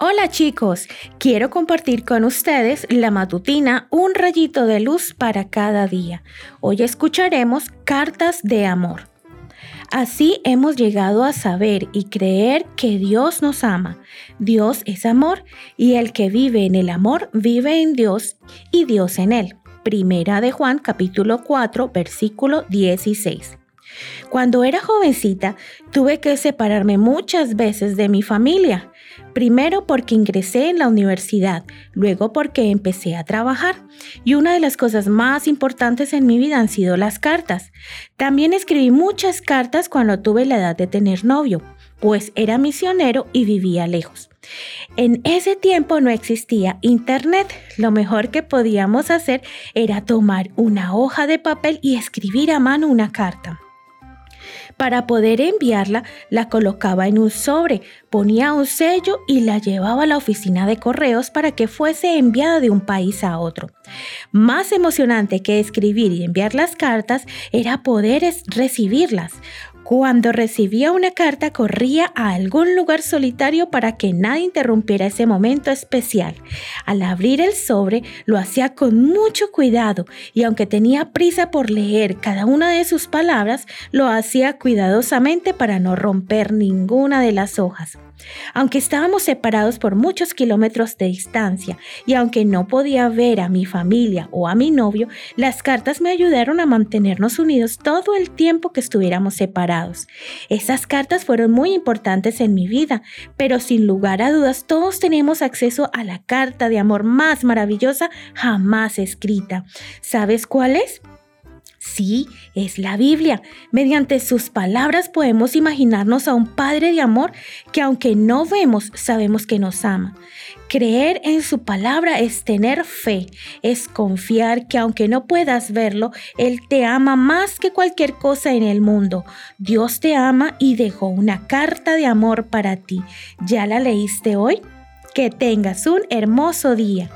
Hola chicos, quiero compartir con ustedes la matutina Un rayito de luz para cada día. Hoy escucharemos cartas de amor. Así hemos llegado a saber y creer que Dios nos ama. Dios es amor y el que vive en el amor vive en Dios y Dios en él. Primera de Juan capítulo 4 versículo 16. Cuando era jovencita, tuve que separarme muchas veces de mi familia. Primero porque ingresé en la universidad, luego porque empecé a trabajar. Y una de las cosas más importantes en mi vida han sido las cartas. También escribí muchas cartas cuando tuve la edad de tener novio, pues era misionero y vivía lejos. En ese tiempo no existía internet. Lo mejor que podíamos hacer era tomar una hoja de papel y escribir a mano una carta. Para poder enviarla, la colocaba en un sobre, ponía un sello y la llevaba a la oficina de correos para que fuese enviada de un país a otro. Más emocionante que escribir y enviar las cartas era poder recibirlas. Cuando recibía una carta corría a algún lugar solitario para que nadie interrumpiera ese momento especial. Al abrir el sobre lo hacía con mucho cuidado y aunque tenía prisa por leer cada una de sus palabras, lo hacía cuidadosamente para no romper ninguna de las hojas. Aunque estábamos separados por muchos kilómetros de distancia y aunque no podía ver a mi familia o a mi novio, las cartas me ayudaron a mantenernos unidos todo el tiempo que estuviéramos separados. Esas cartas fueron muy importantes en mi vida, pero sin lugar a dudas todos tenemos acceso a la carta de amor más maravillosa jamás escrita. ¿Sabes cuál es? Sí, es la Biblia. Mediante sus palabras podemos imaginarnos a un Padre de amor que aunque no vemos, sabemos que nos ama. Creer en su palabra es tener fe, es confiar que aunque no puedas verlo, Él te ama más que cualquier cosa en el mundo. Dios te ama y dejó una carta de amor para ti. ¿Ya la leíste hoy? Que tengas un hermoso día.